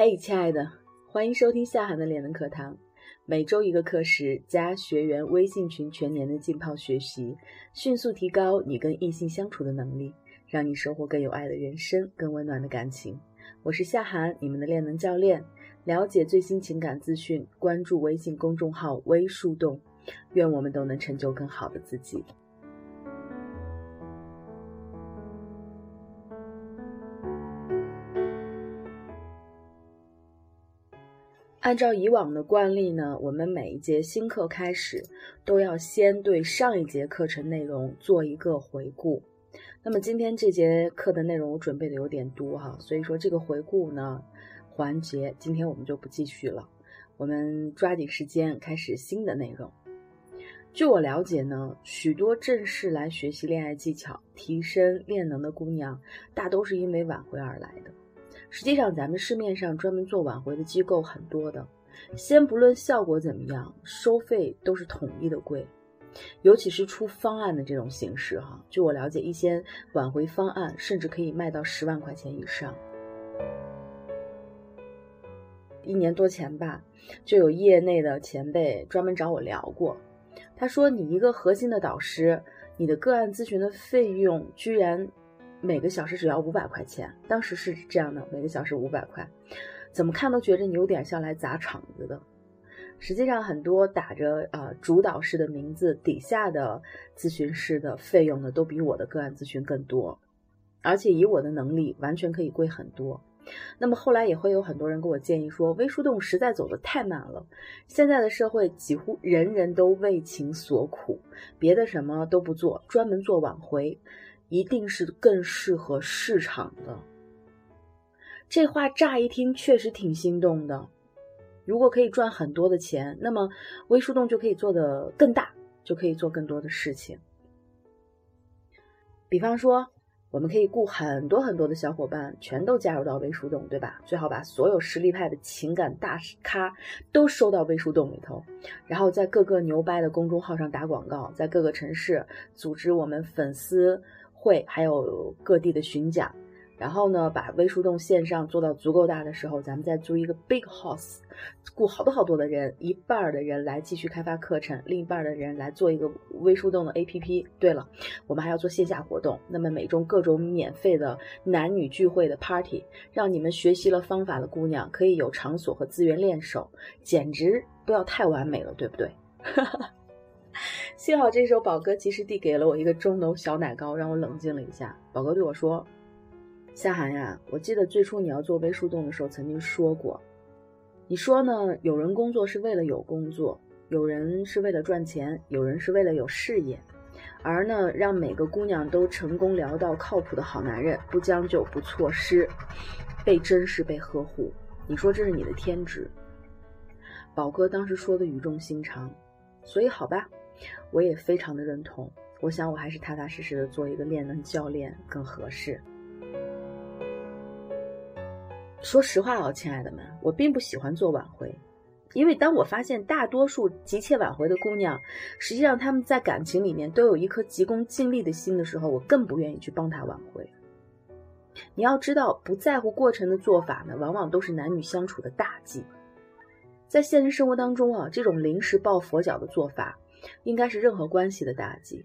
嘿，亲爱的，欢迎收听夏涵的脸能课堂，每周一个课时加学员微信群，全年的浸泡学习，迅速提高你跟异性相处的能力，让你收获更有爱的人生，更温暖的感情。我是夏涵，你们的恋能教练。了解最新情感资讯，关注微信公众号“微树洞”，愿我们都能成就更好的自己。按照以往的惯例呢，我们每一节新课开始都要先对上一节课程内容做一个回顾。那么今天这节课的内容我准备的有点多哈，所以说这个回顾呢环节今天我们就不继续了，我们抓紧时间开始新的内容。据我了解呢，许多正式来学习恋爱技巧、提升恋能的姑娘，大都是因为挽回而来的。实际上，咱们市面上专门做挽回的机构很多的，先不论效果怎么样，收费都是统一的贵，尤其是出方案的这种形式哈。据我了解，一些挽回方案甚至可以卖到十万块钱以上。一年多前吧，就有业内的前辈专门找我聊过，他说：“你一个核心的导师，你的个案咨询的费用居然……”每个小时只要五百块钱，当时是这样的，每个小时五百块，怎么看都觉着你有点像来砸场子的。实际上，很多打着呃主导师的名字底下的咨询师的费用呢，都比我的个案咨询更多，而且以我的能力，完全可以贵很多。那么后来也会有很多人给我建议说，微树洞实在走得太慢了，现在的社会几乎人人都为情所苦，别的什么都不做，专门做挽回。一定是更适合市场的。这话乍一听确实挺心动的。如果可以赚很多的钱，那么微树洞就可以做得更大，就可以做更多的事情。比方说，我们可以雇很多很多的小伙伴，全都加入到微树洞，对吧？最好把所有实力派的情感大咖都收到微树洞里头，然后在各个牛掰的公众号上打广告，在各个城市组织我们粉丝。会还有各地的巡讲，然后呢，把微树洞线上做到足够大的时候，咱们再租一个 big house，雇好多好多的人，一半的人来继续开发课程，另一半的人来做一个微树洞的 APP。对了，我们还要做线下活动，那么每周各种免费的男女聚会的 party，让你们学习了方法的姑娘可以有场所和资源练手，简直不要太完美了，对不对？哈 哈幸好这时候宝哥及时递给了我一个钟楼小奶糕，让我冷静了一下。宝哥对我说：“夏涵呀，我记得最初你要做微树洞的时候，曾经说过，你说呢？有人工作是为了有工作，有人是为了赚钱，有人是为了有事业，而呢，让每个姑娘都成功聊到靠谱的好男人，不将就不错失，被珍视被呵护。你说这是你的天职。”宝哥当时说的语重心长，所以好吧。我也非常的认同，我想我还是踏踏实实的做一个恋能教练更合适。说实话哦，亲爱的们，我并不喜欢做挽回，因为当我发现大多数急切挽回的姑娘，实际上她们在感情里面都有一颗急功近利的心的时候，我更不愿意去帮她挽回。你要知道，不在乎过程的做法呢，往往都是男女相处的大忌。在现实生活当中啊，这种临时抱佛脚的做法。应该是任何关系的大忌，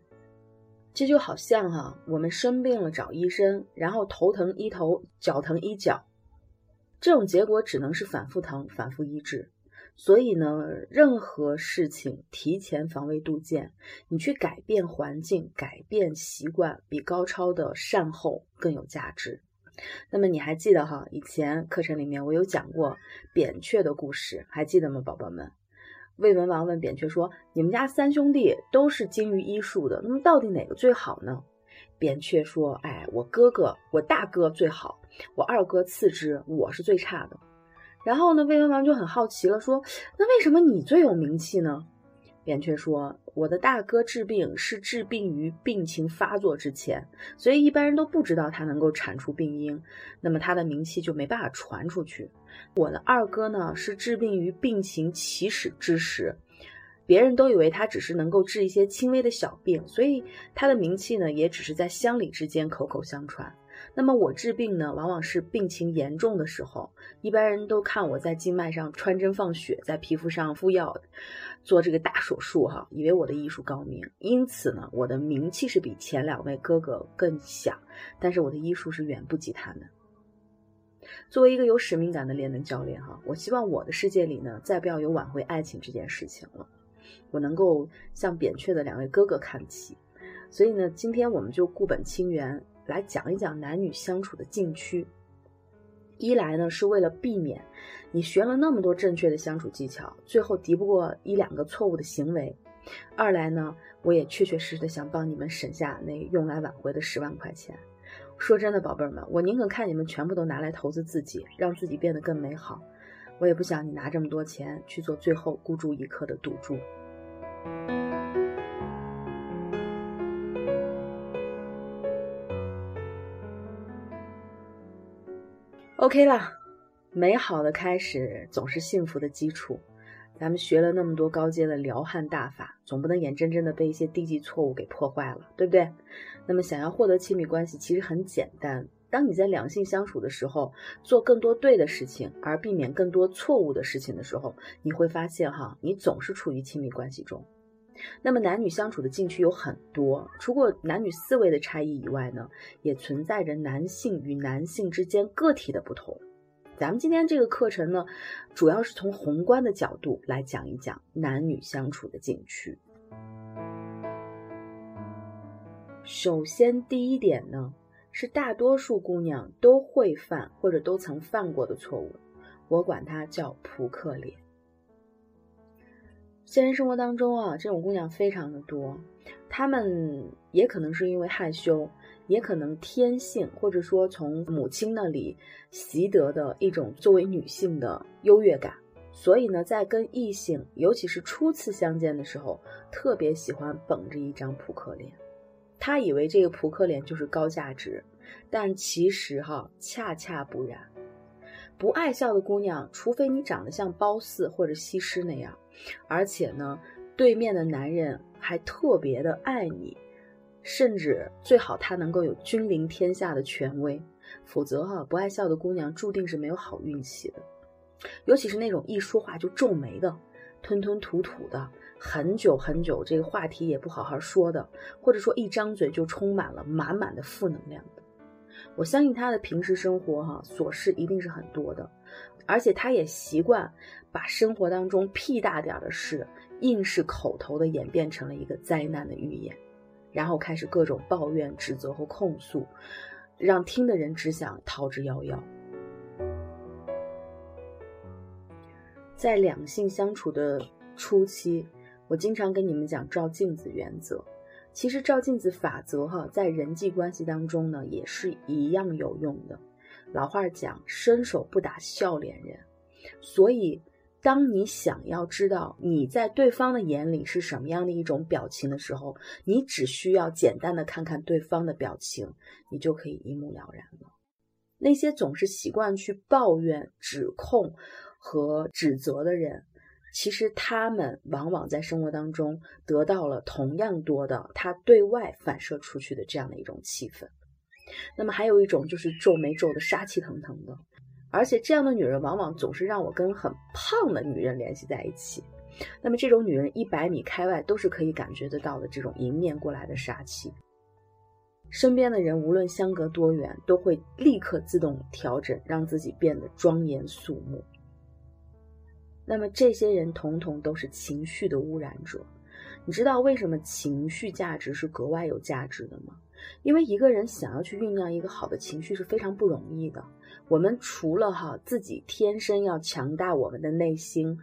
这就好像哈，我们生病了找医生，然后头疼医头，脚疼医脚，这种结果只能是反复疼，反复医治。所以呢，任何事情提前防微杜渐，你去改变环境、改变习惯，比高超的善后更有价值。那么你还记得哈，以前课程里面我有讲过扁鹊的故事，还记得吗，宝宝们？魏文王问扁鹊说：“你们家三兄弟都是精于医术的，那么到底哪个最好呢？”扁鹊说：“哎，我哥哥，我大哥最好，我二哥次之，我是最差的。”然后呢，魏文王就很好奇了，说：“那为什么你最有名气呢？”扁鹊说：“我的大哥治病是治病于病情发作之前，所以一般人都不知道他能够铲除病因，那么他的名气就没办法传出去。”我的二哥呢，是治病于病情起始之时，别人都以为他只是能够治一些轻微的小病，所以他的名气呢，也只是在乡里之间口口相传。那么我治病呢，往往是病情严重的时候，一般人都看我在静脉上穿针放血，在皮肤上敷药，做这个大手术哈，以为我的医术高明。因此呢，我的名气是比前两位哥哥更响，但是我的医术是远不及他们。作为一个有使命感的练能教练哈，我希望我的世界里呢，再不要有挽回爱情这件事情了。我能够向扁鹊的两位哥哥看齐，所以呢，今天我们就固本清源来讲一讲男女相处的禁区。一来呢，是为了避免你学了那么多正确的相处技巧，最后敌不过一两个错误的行为；二来呢，我也确确实实的想帮你们省下那用来挽回的十万块钱。说真的，宝贝儿们，我宁可看你们全部都拿来投资自己，让自己变得更美好，我也不想你拿这么多钱去做最后孤注一掷的赌注。OK 了，美好的开始总是幸福的基础。咱们学了那么多高阶的撩汉大法，总不能眼睁睁的被一些低级错误给破坏了，对不对？那么想要获得亲密关系，其实很简单。当你在两性相处的时候，做更多对的事情，而避免更多错误的事情的时候，你会发现哈，你总是处于亲密关系中。那么男女相处的禁区有很多，除过男女思维的差异以外呢，也存在着男性与男性之间个体的不同。咱们今天这个课程呢，主要是从宏观的角度来讲一讲男女相处的禁区。首先，第一点呢，是大多数姑娘都会犯或者都曾犯过的错误，我管它叫扑克脸。现实生活当中啊，这种姑娘非常的多，她们也可能是因为害羞，也可能天性，或者说从母亲那里习得的一种作为女性的优越感，所以呢，在跟异性，尤其是初次相见的时候，特别喜欢绷着一张扑克脸。她以为这个扑克脸就是高价值，但其实哈，恰恰不然。不爱笑的姑娘，除非你长得像褒姒或者西施那样。而且呢，对面的男人还特别的爱你，甚至最好他能够有君临天下的权威，否则哈，不爱笑的姑娘注定是没有好运气的。尤其是那种一说话就皱眉的、吞吞吐吐的、很久很久这个话题也不好好说的，或者说一张嘴就充满了满满的负能量的。我相信他的平时生活哈琐事一定是很多的。而且他也习惯把生活当中屁大点的事，硬是口头的演变成了一个灾难的预言，然后开始各种抱怨、指责和控诉，让听的人只想逃之夭夭。在两性相处的初期，我经常跟你们讲照镜子原则。其实照镜子法则哈，在人际关系当中呢，也是一样有用的。老话讲，伸手不打笑脸人，所以，当你想要知道你在对方的眼里是什么样的一种表情的时候，你只需要简单的看看对方的表情，你就可以一目了然了。那些总是习惯去抱怨、指控和指责的人，其实他们往往在生活当中得到了同样多的他对外反射出去的这样的一种气氛。那么还有一种就是皱眉皱的杀气腾腾的，而且这样的女人往往总是让我跟很胖的女人联系在一起。那么这种女人一百米开外都是可以感觉得到的这种迎面过来的杀气，身边的人无论相隔多远，都会立刻自动调整，让自己变得庄严肃穆。那么这些人统统都是情绪的污染者。你知道为什么情绪价值是格外有价值的吗？因为一个人想要去酝酿一个好的情绪是非常不容易的。我们除了哈自己天生要强大我们的内心，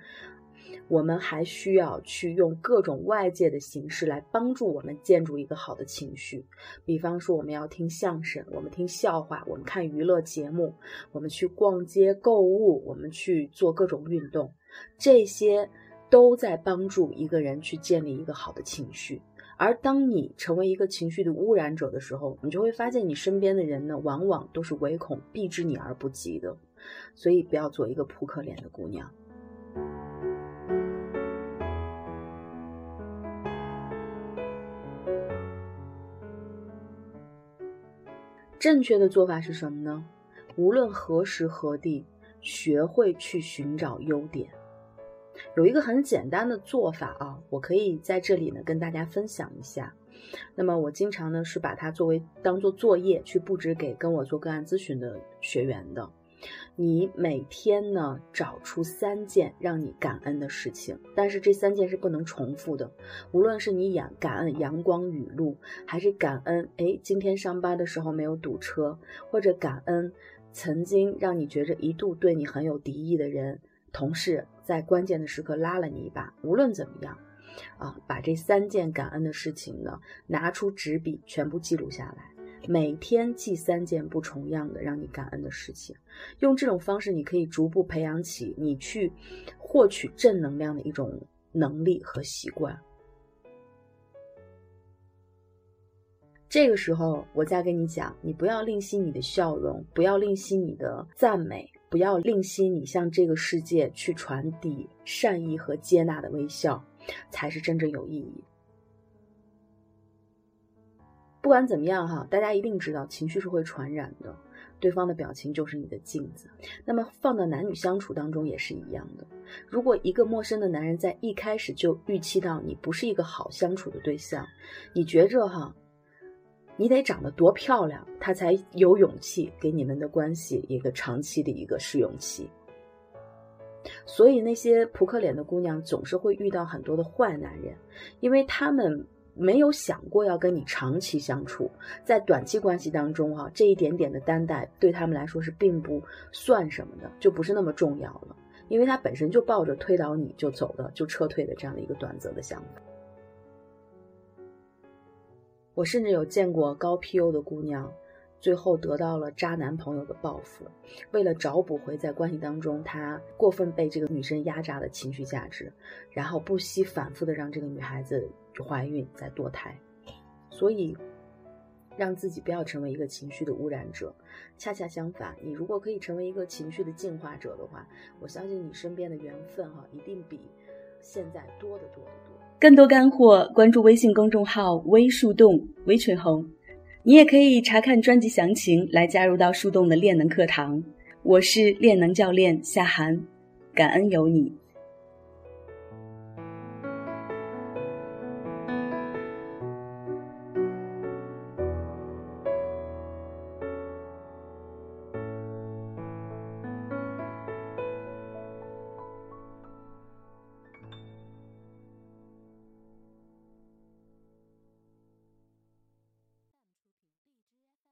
我们还需要去用各种外界的形式来帮助我们建筑一个好的情绪。比方说，我们要听相声，我们听笑话，我们看娱乐节目，我们去逛街购物，我们去做各种运动，这些都在帮助一个人去建立一个好的情绪。而当你成为一个情绪的污染者的时候，你就会发现你身边的人呢，往往都是唯恐避之你而不及的。所以不要做一个扑克脸的姑娘。正确的做法是什么呢？无论何时何地，学会去寻找优点。有一个很简单的做法啊，我可以在这里呢跟大家分享一下。那么我经常呢是把它作为当做作业去布置给跟我做个案咨询的学员的。你每天呢找出三件让你感恩的事情，但是这三件是不能重复的。无论是你感感恩阳光雨露，还是感恩哎今天上班的时候没有堵车，或者感恩曾经让你觉着一度对你很有敌意的人，同事在关键的时刻拉了你一把。无论怎么样，啊，把这三件感恩的事情呢拿出纸笔全部记录下来。每天记三件不重样的让你感恩的事情，用这种方式，你可以逐步培养起你去获取正能量的一种能力和习惯。这个时候，我再跟你讲，你不要吝惜你的笑容，不要吝惜你的赞美，不要吝惜你向这个世界去传递善意和接纳的微笑，才是真正有意义。不管怎么样哈，大家一定知道情绪是会传染的，对方的表情就是你的镜子。那么放到男女相处当中也是一样的。如果一个陌生的男人在一开始就预期到你不是一个好相处的对象，你觉着哈，你得长得多漂亮，他才有勇气给你们的关系一个长期的一个试用期。所以那些扑克脸的姑娘总是会遇到很多的坏男人，因为他们。没有想过要跟你长期相处，在短期关系当中，哈，这一点点的担待对他们来说是并不算什么的，就不是那么重要了，因为他本身就抱着推倒你就走的、就撤退的这样的一个短则的想法。我甚至有见过高 PU 的姑娘，最后得到了渣男朋友的报复，为了找补回在关系当中她过分被这个女生压榨的情绪价值，然后不惜反复的让这个女孩子。怀孕再堕胎，所以让自己不要成为一个情绪的污染者。恰恰相反，你如果可以成为一个情绪的净化者的话，我相信你身边的缘分哈，一定比现在多的多得多。更多干货，关注微信公众号“微树洞”微群红，你也可以查看专辑详情来加入到树洞的练能课堂。我是练能教练夏涵，感恩有你。